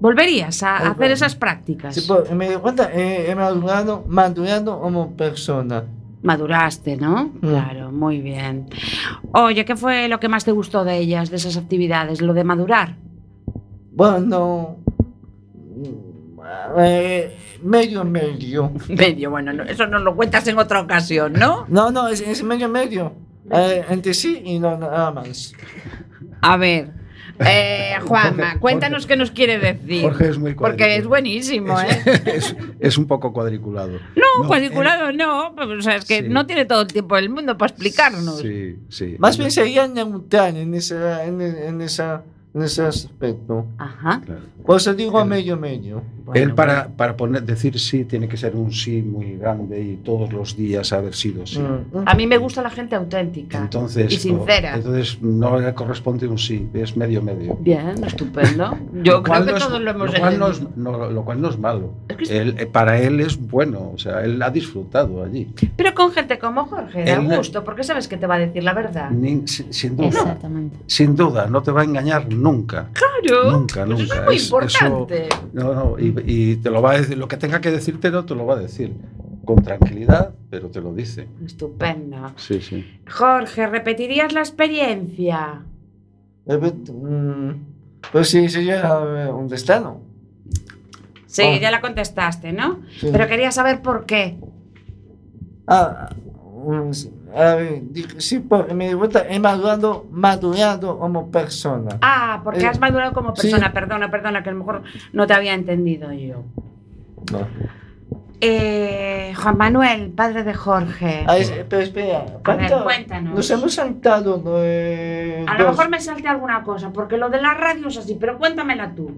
¿Volverías a hacer esas prácticas? Sí, pues, me di cuenta, eh, he madurado, madurado como persona. Maduraste, ¿no? Claro, muy bien. Oye, ¿qué fue lo que más te gustó de ellas, de esas actividades? ¿Lo de madurar? Bueno, mm, eh, medio medio. Medio, bueno, no- eso nos lo cuentas en otra ocasión, ¿no? No, no, es, es medio medio. Eh, entre sí y no nada más. A ver, eh, Juanma, Jorge- cuéntanos qué nos quiere decir. Jorge es muy Porque es buenísimo, ¿eh? es, es un poco cuadriculado. No, No, cuadriculado no, pues, o sea, es que Sí. no tiene todo el tiempo del mundo para explicarnos. Sí, sí. Más bien sería neutral en, esa, en, en, esa, en ese aspecto. Ajá. Claro. Por eso digo El- medio medio. Bueno, Él para, para poner, decir sí tiene que ser un sí muy grande y todos los días haber sido sí. Mm. A mí me gusta la gente auténtica Entonces, y sincera. entonces no le corresponde un sí, es medio medio. Bien, estupendo. Yo Lo creo que no es- todos lo hemos cual no es, no, lo cual no es malo. Es que es- Él, eh, para él es bueno, o sea, él ha disfrutado allí. Pero con gente como Jorge, da gusto, porque sabes que te va a decir la verdad. Ni- sin, sin duda, Exactamente. sin duda, no te va a engañar nunca. Claro. Nunca, nunca. Eso es muy Es- importante. No, no, y, y te lo va a decir, lo que tenga que decirte no te lo va a decir. Con tranquilidad, pero te lo dice. Estupendo. Sí, sí. Jorge, ¿repetirías la experiencia? Eh, mm, Pues sí, sería eh, un destino. Sí, Oh. ya la contestaste, ¿no? Sí. Pero quería saber por qué. Ah, mm, ver, dije, sí, porque me di cuenta, he madurado, madurado como persona. Ah, porque Eh, has madurado como sí. persona. Perdona, perdona, que a lo mejor no te había entendido yo. No. Eh, Juan Manuel, padre de Jorge. Ah, es- pero espera, A ver, ¿cuánto- cuéntanos. Nos hemos saltado de. A lo dos- mejor me salté alguna cosa, porque lo de la radio es así, pero cuéntamela tú.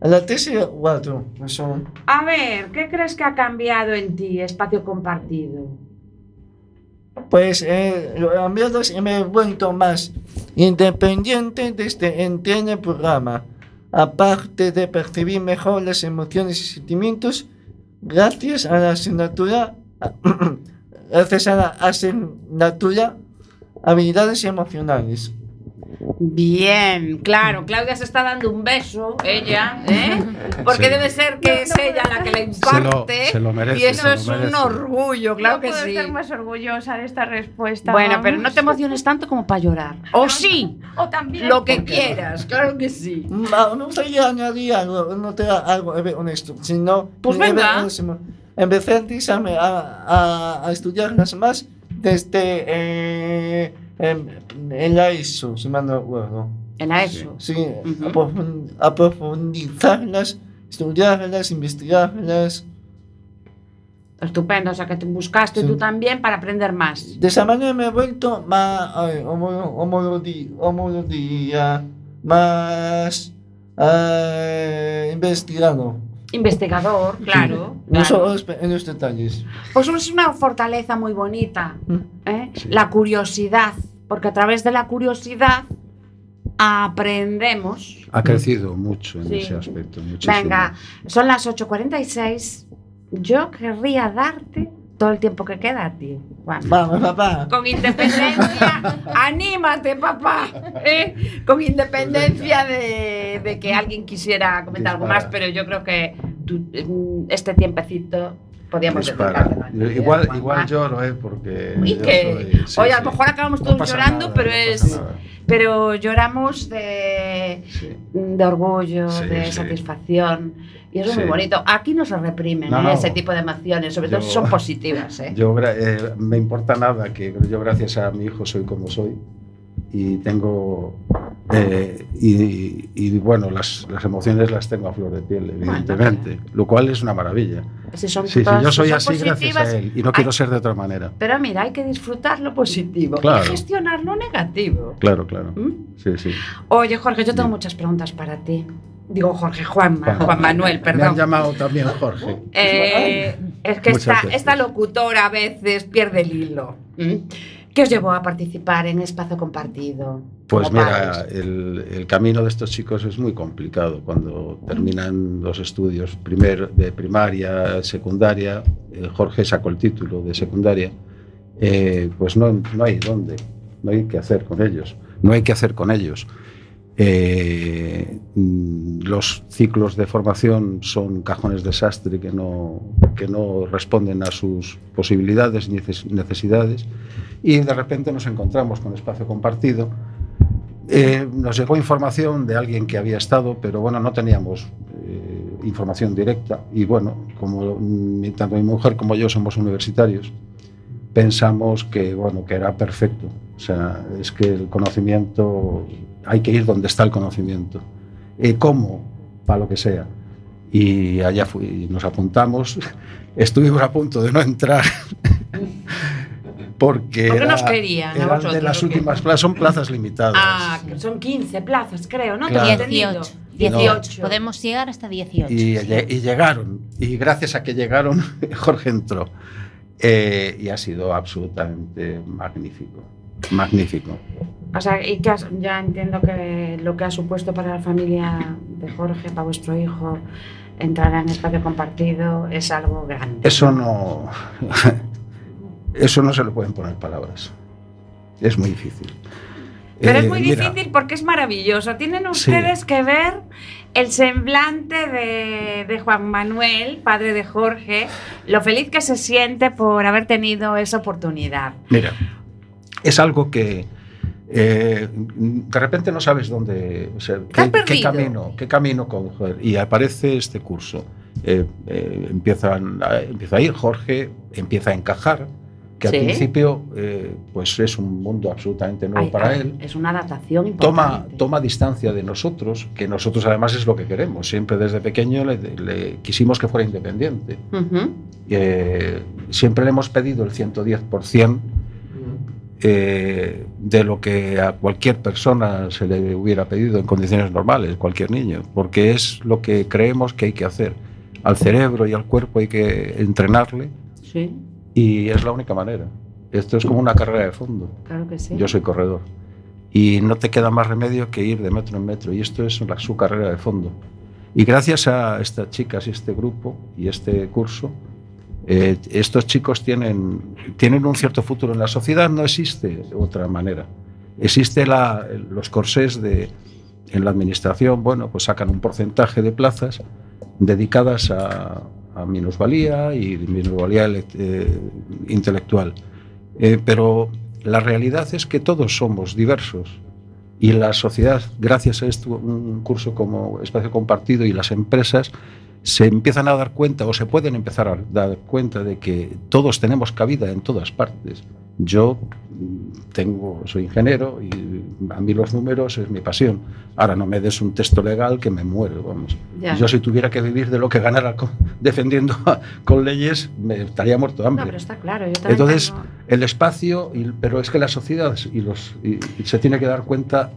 La tesis y cuatro. Eso. A ver, ¿qué crees que ha cambiado en ti, espacio compartido? Pues eh, cambiado y me he vuelto más independiente desde entré en el programa. Aparte de percibir mejor las emociones y sentimientos, gracias a la asignatura, gracias a la asignatura, habilidades emocionales. Bien, claro, Claudia se está dando un beso, ella, ¿eh? Porque Sí. debe ser que es ella la que Se lo, imparte. se lo merece. y eso lo es un orgullo, claro no que puedo sí. estar más orgullosa de esta respuesta. Bueno, vamos. pero no te emociones tanto como para llorar. O sí, O también. lo que quieras, claro que sí. Ah, Me gustaría añadir algo, no te algo eh, honesto, sino Pues venga. Empecé a, a, a estudiarlas más desde eh, em, en la ESO, si mal no recuerdo. En la ESO. Sí, aprofundizarlas, estudiarlas, investigarlas. Estupendo, o sea que te buscaste Sí. tú también para aprender más. De esa manera me he vuelto más ay, homo- homolodi- homolodía, más eh, investigado. Investigador, claro. No claro. solo en los detalles. Pues es una fortaleza muy bonita, Mm. ¿eh? Sí. la curiosidad, porque a través de la curiosidad aprendemos. Ha crecido mucho en Sí. ese aspecto. Muchísimo. Venga, son las 8.46. Yo querría darte todo el tiempo que queda a ti, Juan. Vamos, papá. Con independencia, anímate, papá. ¿eh? Con independencia de, de que alguien quisiera comentar algo más, pero yo creo que tú, mm, este tiempecito podíamos ti, Igual, igual lloro, ¿eh? Porque. Y yo que, soy- sí, oye, a lo mejor acabamos todos llorando, nada, pero no es, nada. pero lloramos de, Sí. de orgullo, Sí, de sí. satisfacción. Y eso es Sí. muy bonito. Aquí no se reprimen No, ¿eh? ese tipo de emociones, sobre todo Yo- si son positivas. ¿eh? Yo eh, me importa nada que yo gracias a mi hijo soy como soy y tengo eh, y, y, bueno las, las emociones las tengo a flor de piel evidentemente lo cual es una maravilla Si son sí, sí, todas- yo si soy son así gracias a él y no quiero hay- ser de otra manera Pero mira, hay que disfrutar lo positivo Claro. y gestionar lo negativo. claro claro ¿Mm? sí sí Oye, Jorge, yo tengo Bien. muchas preguntas para ti. Digo, Jorge, Juanma, Juan- Juan Manuel, me han perdón. llamado también Jorge Eh, es que esta, esta locutora a veces pierde el hilo. ¿Qué os llevó a participar en Espacio Compartido? Pues mira, el, el camino de estos chicos es muy complicado. Cuando terminan los estudios primer, de primaria, secundaria, eh, Jorge sacó el título de secundaria, eh, pues no, no hay dónde, no hay qué hacer con ellos, no hay qué hacer con ellos. Eh, mm, los ciclos de formación son cajones desastre que no, que no responden a sus posibilidades ni neces- necesidades y de repente nos encontramos con espacio compartido. Eh, nos llegó información de alguien que había estado, pero bueno, no teníamos eh, información directa y bueno, como tanto mi mujer como yo somos universitarios, pensamos que bueno, que era perfecto. O sea, es que el conocimiento hay que ir donde está el conocimiento. Eh, ¿Cómo? Para lo que sea. Y allá fui, nos apuntamos. Estuvimos a punto de no entrar. Porque ¿Por qué era- nos querían eran vosotros, de las últimas plazas, son plazas limitadas. Ah, son 15 plazas, creo, ¿no? Claro. Tengo entendido. 18. 18. Podemos llegar hasta 18. y, sí. y llegaron. Y gracias a que llegaron, Jorge entró. Eh, y ha sido absolutamente magnífico. Magnífico. O sea, y que has- ya entiendo que lo que ha supuesto para la familia de Jorge, para vuestro hijo, entrar en espacio compartido es algo grande. Eso no. Eso no se le pueden poner palabras. Es muy difícil. Pero es Eh, muy mira, difícil porque es maravilloso. Tienen Sí. ustedes que ver el semblante de, de Juan Manuel, padre de Jorge, lo feliz que se siente por haber tenido esa oportunidad. Mira, es algo que eh, de repente no sabes dónde, o sea, qué, qué camino, qué camino coger. Y aparece este curso. Eh, eh, empiezan a- empieza a ir Jorge, empieza a encajar, que Sí. al principio pues es un mundo absolutamente nuevo Ay, para ay, él. Es una adaptación Toma, importante. toma distancia de nosotros, que nosotros además es lo que queremos. Siempre desde pequeño le, le quisimos que fuera independiente. Eh, siempre le hemos pedido el 110% eh, de lo que a cualquier persona se le hubiera pedido en condiciones normales, cualquier niño, porque es lo que creemos que hay que hacer. Al cerebro y al cuerpo hay que entrenarle Sí, y es la única manera. Esto es como una carrera de fondo. claro que sí. Yo soy corredor y no te queda más remedio que ir de metro en metro y esto es la- su carrera de fondo. Y gracias a estas chicas y este grupo y este curso, eh, estos chicos tienen, tienen un cierto futuro en la sociedad. No existe otra manera. Existe la- los corsés de, en la administración, bueno, pues sacan un porcentaje de plazas dedicadas a, a minusvalía y minusvalía eh, intelectual. Eh, pero la realidad es que todos somos diversos y la sociedad, gracias a esto, un curso como Espacio Compartido y las empresas, se empiezan a dar cuenta o se pueden empezar a dar cuenta de que todos tenemos cabida en todas partes. Yo mm, tengo, soy ingeniero y a mí los números es mi pasión. Ahora no me des un texto legal que me muero, vamos. Ya. Yo si tuviera que vivir de lo que ganara con- defendiendo con leyes, me estaría muerto de No, hambre. pero está claro. Yo Entonces, tengo- el espacio, y- pero es que la sociedad y los, y- y se tiene que dar cuenta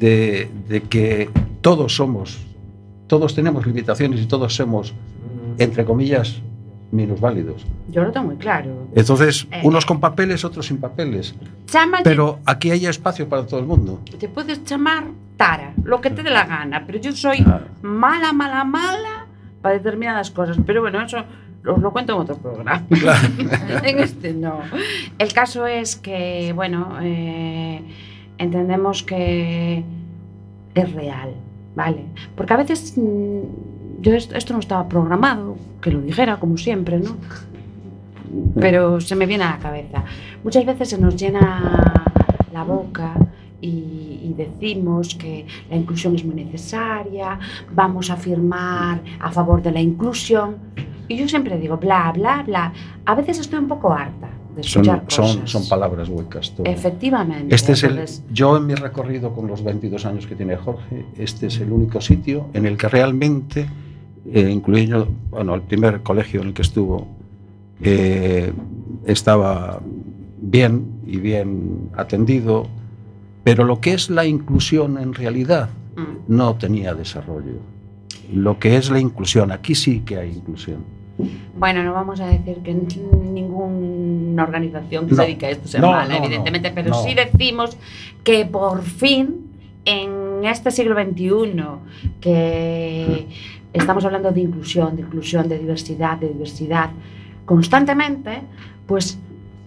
de, de que todos somos, todos tenemos limitaciones y todos somos, entre comillas, minusválidos. yo lo tengo muy claro. Entonces, Eh. unos con papeles, otros sin papeles. Pero aquí hay espacio para todo el mundo. te puedes llamar Tara, lo que te dé la gana, pero yo soy Ah. mala, mala, mala para determinadas cosas. Pero bueno, eso os lo cuento en otro programa. en este no. El caso es que, bueno, eh, entendemos que es real, ¿vale? Porque a veces mm, yo est- esto no estaba programado, que lo dijera como siempre, ¿no? Pero se me viene a la cabeza. Muchas veces se nos llena la boca y, y decimos que la inclusión es muy necesaria, vamos a firmar a favor de la inclusión. Y yo siempre digo, bla, bla, bla. A veces estoy un poco harta de Son, escuchar son, cosas. son palabras huecas. todo. Efectivamente. Este es el, yo en mi recorrido con los 22 años que tiene Jorge, este es el único sitio en el que realmente, eh, incluyendo, bueno, el primer colegio en el que estuvo, eh, estaba bien y bien atendido, pero lo que es la inclusión en realidad Mm. no tenía desarrollo. Lo que es la inclusión, aquí sí que hay inclusión. Bueno, no vamos a decir que ninguna organización que No. se dedica a esto sea No, mala, no, evidentemente, pero sí decimos que por fin en este siglo XXI, que estamos hablando de inclusión, de inclusión, de diversidad, de diversidad, constantemente, pues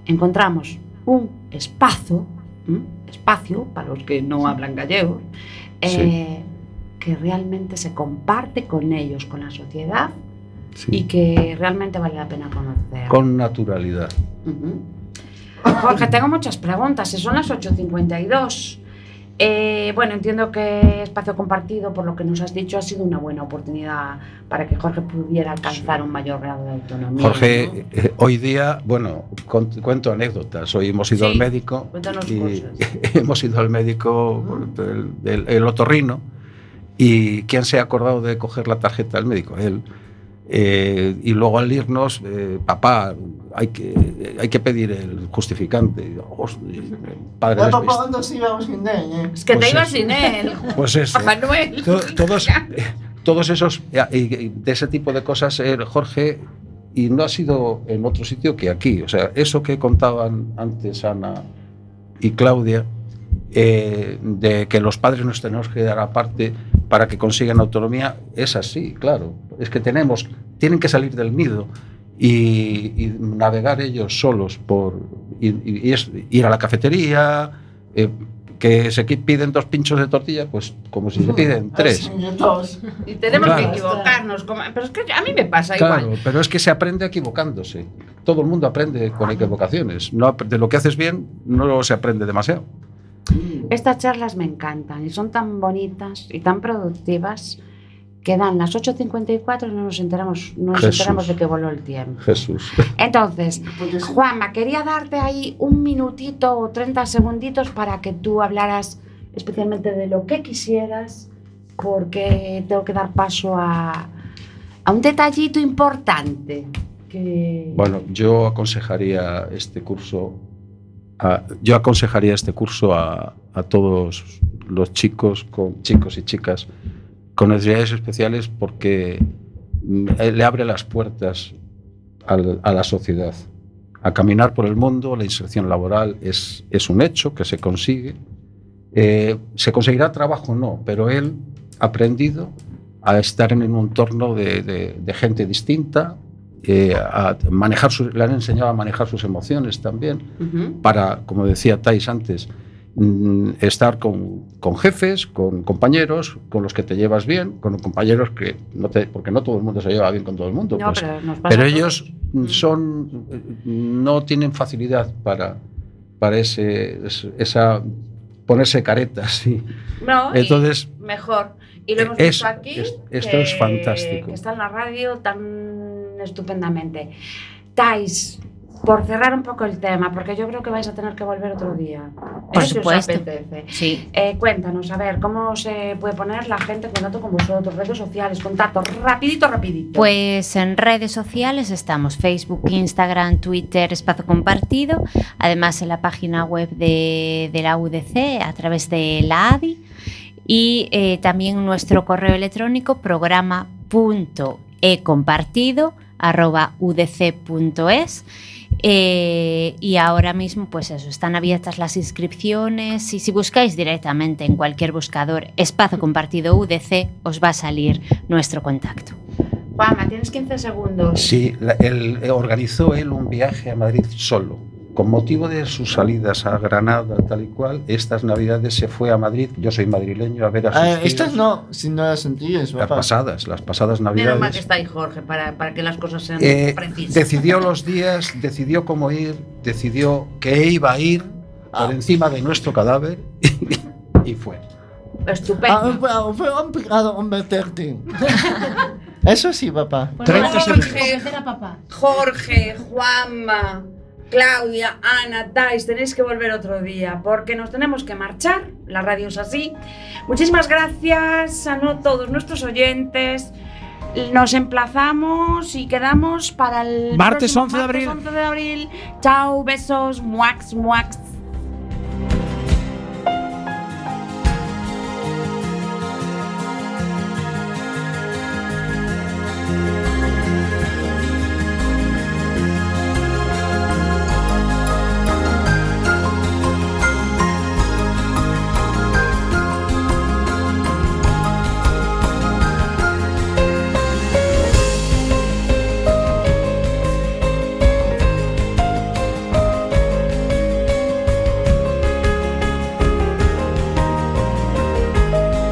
encontramos un espacio, ¿m? espacio para los que no hablan gallego, eh, que realmente se comparte con ellos, con la sociedad Sí. y que realmente vale la pena conocer. Con naturalidad. Ujú. Jorge, tengo muchas preguntas, son las 8.52. Eh, bueno, entiendo que espacio compartido, por lo que nos has dicho, ha sido una buena oportunidad para que Jorge pudiera alcanzar un mayor grado de autonomía. Jorge, ¿no? eh, hoy día, bueno, con- cuento anécdotas. Hoy hemos ido Sí, al médico cuéntanos y cosas. hemos ido al médico del, del- el otorrino y ¿quién se ha acordado de coger la tarjeta del médico? Él. Eh, y luego al irnos, eh, papá, hay que, hay que pedir el justificante. Y, "Hostia, padre, Ya ¿has papá, visto?". ¿dónde se íbamos sin él, eh? Es que pues te ibas sin él. Pues eso. Manuel. To- todos, eh, todos esos, eh, de ese tipo de cosas, eh, Jorge, y no ha sido en otro sitio que aquí. O sea, eso que contaban antes Ana y Claudia, eh, de que los padres nos tenemos que dar aparte para que consigan autonomía, es así, claro. Es que tenemos, tienen que salir del nido y, y navegar ellos solos por y, y- y es ir a la cafetería, eh, que se piden dos pinchos de tortilla, pues como si se piden tres. Dos. Y tenemos Claro. que equivocarnos. como- Pero es que a mí me pasa Claro, igual. pero es que se aprende equivocándose. Todo el mundo aprende con equivocaciones. No, de lo que haces bien no se aprende demasiado. Estas charlas me encantan y son tan bonitas y tan productivas que dan las 8.54 y no nos enteramos, no nos Jesús. enteramos de que voló el tiempo. Jesús. Entonces, Porque si- Juanma, quería darte ahí un minutito o 30 segunditos para que tú hablaras especialmente de lo que quisieras, porque tengo que dar paso a, a un detallito importante. Que... Bueno, yo aconsejaría este curso, a- yo aconsejaría este curso a, a todos los chicos, con, chicos y chicas con necesidades especiales porque mm, eh, le abre las puertas al- a la sociedad. A caminar por el mundo, la inserción laboral es, es un hecho que se consigue. Eh, ¿Se conseguirá trabajo? No, pero él ha aprendido a estar en un entorno de, de- de gente distinta, eh, a manejar le han enseñado a manejar sus emociones también, para, como decía Thais antes, mm, estar con, con jefes, con compañeros, con los que te llevas bien, con compañeros que no te, porque no todo el mundo se lleva bien con todo el mundo. No, pues, pero ellos todos. mm, son, no tienen facilidad para, para ese, es- esa ponerse caretas. y- No, y Entonces, mejor. Y lo hemos es- visto aquí. es- esto es fantástico. Que está en la radio tan estupendamente. Tais, por cerrar un poco el tema, porque yo creo que vais a tener que volver otro día. Por Eso si os supuesto. apetece. Sí. Eh, cuéntanos, a ver, ¿cómo se puede poner la gente en contacto con vosotros? Redes sociales, contacto, rapidito, rapidito. Pues en redes sociales estamos Facebook, Instagram, Twitter, Espacio Compartido, además en la página web de, de la UDC a través de la ADI y eh, también nuestro correo electrónico programa.ecompartido.udc.es eh, y ahora mismo pues eso, están abiertas las inscripciones y si buscáis directamente en cualquier buscador Espacio Compartido UDC os va a salir nuestro contacto. Juanma, tienes 15 segundos. Sí, la- él, eh, organizó él un viaje a Madrid solo. Con motivo de sus salidas a Granada, tal y cual, estas navidades se fue a Madrid. Yo soy madrileño a ver a sus Ah, estas no, si no las anteriores, Las pasadas, las pasadas Menos mal que navidades. está ahí Jorge para, para que las cosas sean Eh, precisas. decidió los días, decidió cómo ir, decidió que iba a ir Ah. por encima de nuestro cadáver y fue. Estupendo. Ah, fue- complicado convertirte. Eso sí, papá. Pues 30 nada, segundos. convencer a papá. Jorge, Juanma, Claudia, Ana, Tais, tenéis que volver otro día porque nos tenemos que marchar. La radio es así. Muchísimas gracias a no todos nuestros oyentes. Nos emplazamos y quedamos para el Martes próximo 11 de abril. martes 11 de abril. Chao, besos, muax, muax.